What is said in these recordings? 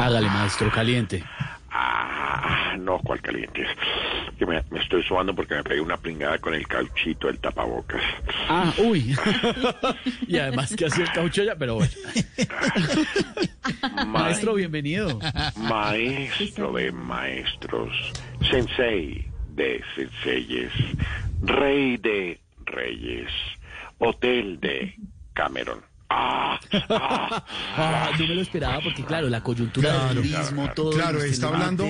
Hágale, maestro, caliente. Ah, no, ¿cuál caliente? Que me, me estoy sobando porque me pegué una pringada con el cauchito del tapabocas. Ah, uy. y además que hacía el caucho ya, pero bueno. Maestro, bienvenido. Maestro de maestros, sensei de senseyes, rey de reyes, hotel de Cameron. Ah, ah, Ah, no me lo esperaba porque, claro, la coyuntura del turismo, todo. Claro, este está hablando,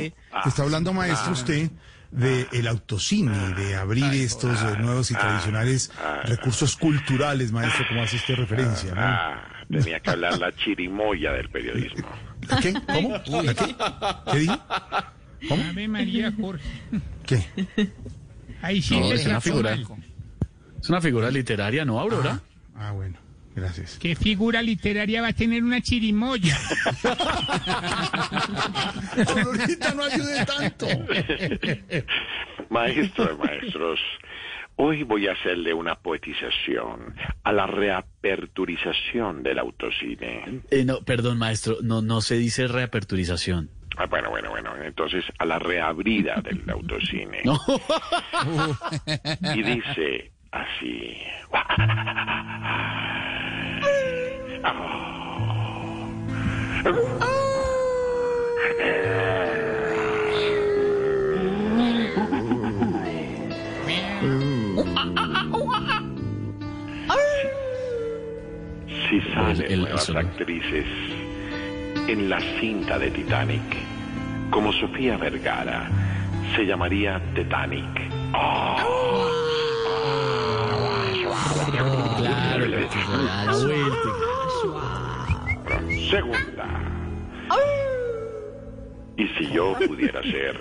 está hablando, maestro, usted de el autocine, de abrir estos eh, nuevos y tradicionales recursos culturales, maestro, como hace usted referencia, ¿no? ah, tenía que hablar la chirimoya del periodismo. ¿Qué? ¿Cómo? ¿Qué? ¿Qué dijo? Ave María Jorge. ¿Qué? Ahí sí No, es una figura. algo. Es una figura literaria, ¿no, Aurora? Ah, bueno, gracias. ¿Qué figura literaria va a tener una chirimoya? Ahorita no ayude tanto. Maestro de maestros, hoy voy a hacerle una poetización a la reaperturización del autocine. Eh, no, perdón, maestro, no, no se dice reaperturización. Ah, bueno, bueno, bueno, entonces a la reabrida del autocine. No. Y dice así. Si salen El- nuevas actrices en la cinta de Titanic, como Sofía Vergara, se llamaría Titanic. Segunda. Y si yo pudiera ser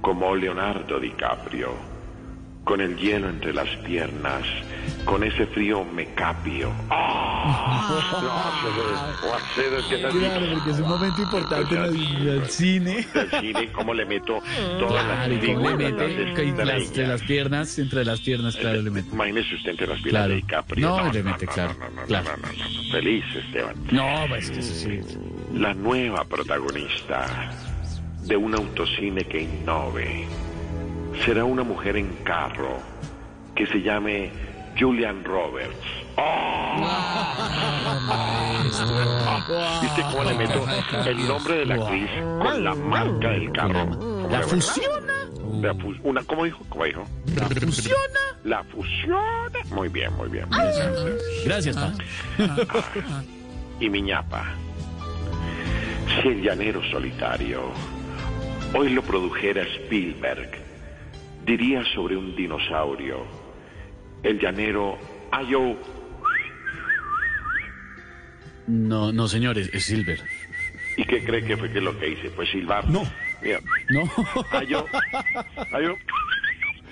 como Leonardo DiCaprio, con el hielo entre las piernas, con ese frío. ¡Ah! Que esas- Claro, porque es un momento importante en el, del cine. del cine, cómo le meto todas Claro, las y cómo le figuras, mete las que las- entre las piernas, entre las piernas, claro, le mete. Imagínese usted entre las piernas de DiCaprio. No, le mete, claro, Feliz, Esteban. No, pues que sí. la nueva protagonista de un autocine que innove será una mujer en carro que se llame Julian Roberts. ¡Oh! ¿Viste cómo le meto el nombre de la actriz con la marca del carro? ¿Cómo La le- La fu- una, ¿Cómo dijo? ¿Cómo dijo? La fusiona. La fusiona. Muy bien, muy bien. muy bien. Gracias, pa. y mi ñapa. Si el llanero solitario hoy lo produjera Spielberg, diría sobre un dinosaurio, el llanero Ayo, No, no, señores, es Silver. ¿y qué cree que fue que lo que hice? Pues silbar. No. Mira, No. Ayo, Ayo,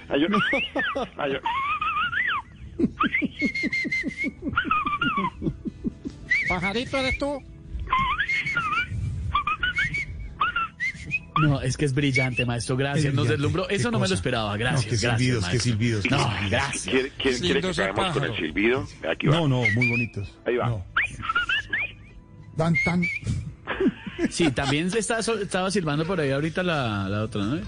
Ayo, Ayo. Pajarito, ¿eres tú? No, es que es brillante, maestro. Gracias. Nos deslumbró. Eso no me lo esperaba. Gracias. No, qué gracias, silbidos, qué maestro. silbidos. No, gracias. ¿Quiere, quiere, quiere que acabemos con el silbido? Aquí va. No, no, muy bonitos. Ahí va. No. Dan, tan. Sí, también estaba silbando por ahí ahorita la, la otra, ¿no?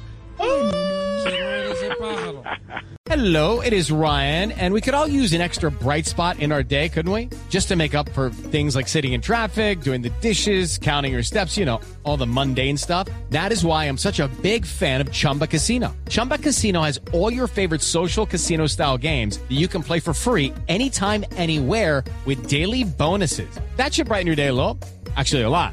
Hello, it is Ryan, and we could all use an extra bright spot in our day, couldn't we? Just to make up for things like sitting in traffic, doing the dishes, counting your steps, you know, all the mundane stuff. That is why I'm such a big fan of Chumba Casino. Chumba Casino has all your favorite social casino style games that you can play for free anytime, anywhere with daily bonuses. That should brighten your day a little. Actually, a lot.